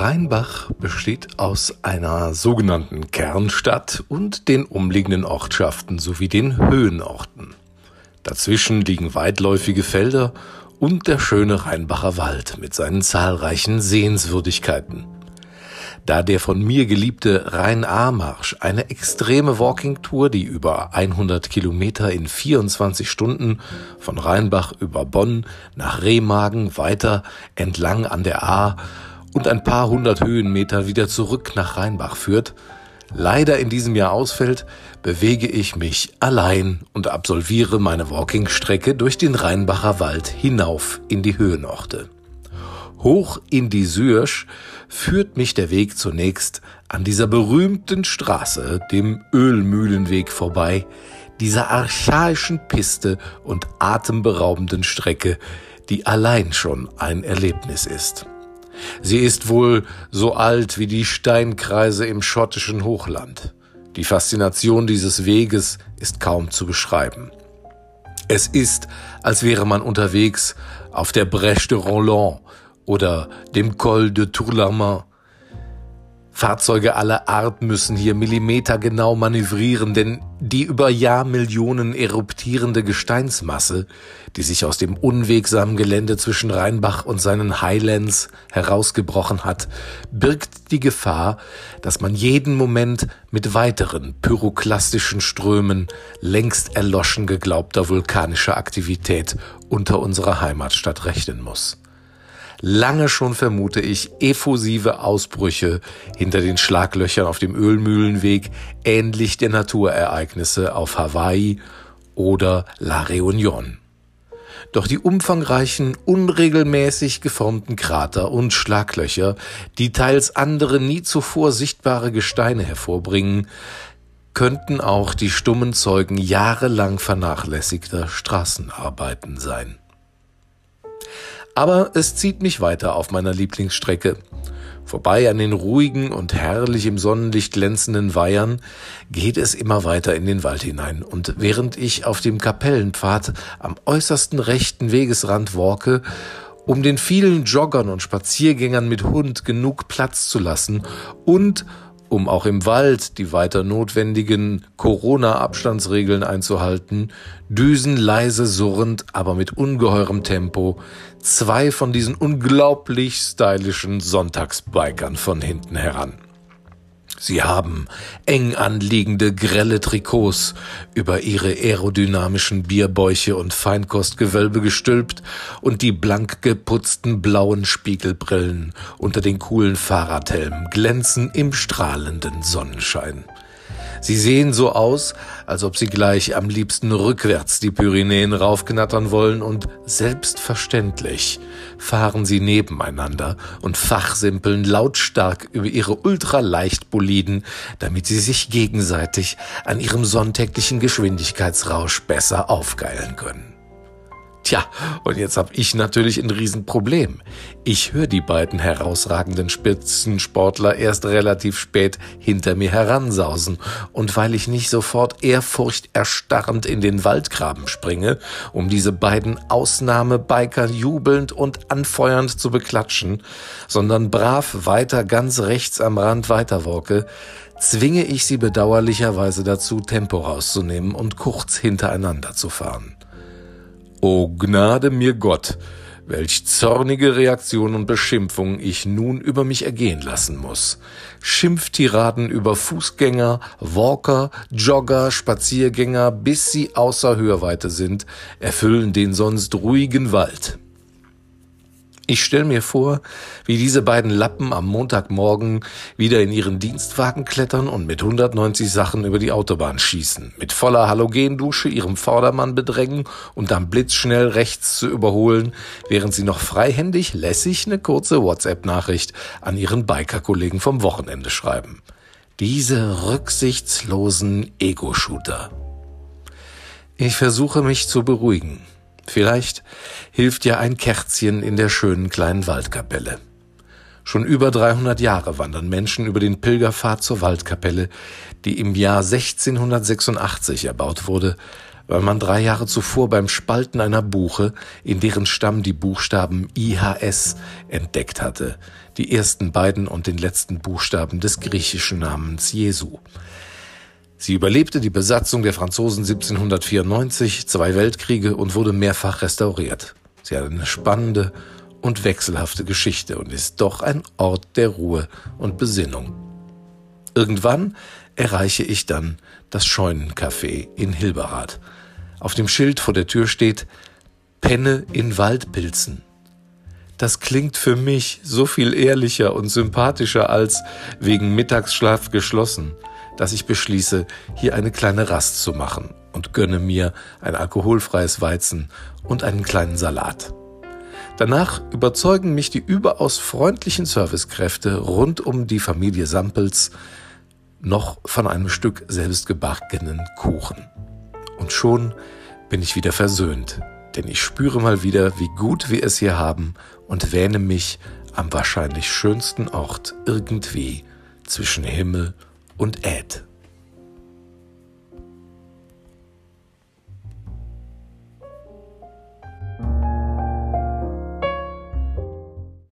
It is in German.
Rheinbach besteht aus einer sogenannten Kernstadt und den umliegenden Ortschaften sowie den Höhenorten. Dazwischen liegen weitläufige Felder und der schöne Rheinbacher Wald mit seinen zahlreichen Sehenswürdigkeiten. Da der von mir geliebte Rhein-A-Marsch, eine extreme Walking-Tour, die über 100 Kilometer in 24 Stunden von Rheinbach über Bonn nach Remagen weiter entlang an der A und ein paar hundert Höhenmeter wieder zurück nach Rheinbach führt, leider in diesem Jahr ausfällt, bewege ich mich allein und absolviere meine Walking-Strecke durch den Rheinbacher Wald hinauf in die Höhenorte. Hoch in die Sürsch führt mich der Weg zunächst an dieser berühmten Straße, dem Ölmühlenweg vorbei, dieser archaischen Piste und atemberaubenden Strecke, die allein schon ein Erlebnis ist. Sie ist wohl so alt wie die Steinkreise im schottischen Hochland. Die Faszination dieses Weges ist kaum zu beschreiben. Es ist, als wäre man unterwegs auf der Brèche de Roland oder dem Col de Tourlamont Fahrzeuge aller Art müssen hier millimetergenau manövrieren, denn die über Jahrmillionen eruptierende Gesteinsmasse, die sich aus dem unwegsamen Gelände zwischen Rheinbach und seinen Highlands herausgebrochen hat, birgt die Gefahr, dass man jeden Moment mit weiteren pyroklastischen Strömen längst erloschen geglaubter vulkanischer Aktivität unter unserer Heimatstadt rechnen muss. Lange schon vermute ich effusive Ausbrüche hinter den Schlaglöchern auf dem Ölmühlenweg, ähnlich der Naturereignisse auf Hawaii oder La Réunion. Doch die umfangreichen, unregelmäßig geformten Krater und Schlaglöcher, die teils andere nie zuvor sichtbare Gesteine hervorbringen, könnten auch die stummen Zeugen jahrelang vernachlässigter Straßenarbeiten sein. Aber es zieht mich weiter auf meiner Lieblingsstrecke. Vorbei an den ruhigen und herrlich im Sonnenlicht glänzenden Weihern geht es immer weiter in den Wald hinein. Und während ich auf dem Kapellenpfad am äußersten rechten Wegesrand walke, um den vielen Joggern und Spaziergängern mit Hund genug Platz zu lassen und um auch im Wald die weiter notwendigen Corona-Abstandsregeln einzuhalten, düsen leise surrend, aber mit ungeheurem Tempo zwei von diesen unglaublich stylischen Sonntagsbikern von hinten heran. Sie haben eng anliegende grelle Trikots über ihre aerodynamischen Bierbäuche und Feinkostgewölbe gestülpt und die blank geputzten blauen Spiegelbrillen unter den coolen Fahrradhelmen glänzen im strahlenden Sonnenschein. Sie sehen so aus, als ob sie gleich am liebsten rückwärts die Pyrenäen raufknattern wollen und selbstverständlich fahren sie nebeneinander und fachsimpeln lautstark über ihre Ultraleichtboliden, damit sie sich gegenseitig an ihrem sonntäglichen Geschwindigkeitsrausch besser aufgeilen können. Tja, und jetzt habe ich natürlich ein Riesenproblem. Ich höre die beiden herausragenden Spitzensportler erst relativ spät hinter mir heransausen. Und weil ich nicht sofort ehrfurchterstarrend in den Waldgraben springe, um diese beiden Ausnahmebiker jubelnd und anfeuernd zu beklatschen, sondern brav weiter ganz rechts am Rand weiterwalke, zwinge ich sie bedauerlicherweise dazu, Tempo rauszunehmen und kurz hintereinander zu fahren. O Gnade mir Gott, welch zornige Reaktion und Beschimpfung ich nun über mich ergehen lassen muss. Schimpftiraden über Fußgänger, Walker, Jogger, Spaziergänger, bis sie außer Hörweite sind, erfüllen den sonst ruhigen Wald. Ich stelle mir vor, wie diese beiden Lappen am Montagmorgen wieder in ihren Dienstwagen klettern und mit 190 Sachen über die Autobahn schießen, mit voller Halogendusche ihrem Vordermann bedrängen und dann blitzschnell rechts zu überholen, während sie noch freihändig lässig eine kurze WhatsApp-Nachricht an ihren Biker-Kollegen vom Wochenende schreiben. Diese rücksichtslosen Ego-Shooter. Ich versuche mich zu beruhigen. Vielleicht hilft ja ein Kerzchen in der schönen kleinen Waldkapelle. Schon über 300 Jahre wandern Menschen über den Pilgerpfad zur Waldkapelle, die im Jahr 1686 erbaut wurde, weil man drei Jahre zuvor beim Spalten einer Buche, in deren Stamm die Buchstaben IHS entdeckt hatte, die ersten beiden und den letzten Buchstaben des griechischen Namens Jesu. Sie überlebte die Besatzung der Franzosen 1794, zwei Weltkriege und wurde mehrfach restauriert. Sie hat eine spannende und wechselhafte Geschichte und ist doch ein Ort der Ruhe und Besinnung. Irgendwann erreiche ich dann das Scheunencafé in Hilberath. Auf dem Schild vor der Tür steht Penne in Waldpilzen. Das klingt für mich so viel ehrlicher und sympathischer als wegen Mittagsschlaf geschlossen, dass ich beschließe, hier eine kleine Rast zu machen und gönne mir ein alkoholfreies Weizen und einen kleinen Salat. Danach überzeugen mich die überaus freundlichen Servicekräfte rund um die Familie Sampels noch von einem Stück selbstgebackenen Kuchen. Und schon bin ich wieder versöhnt, denn ich spüre mal wieder, wie gut wir es hier haben und wähne mich am wahrscheinlich schönsten Ort irgendwie zwischen Himmel und Äd.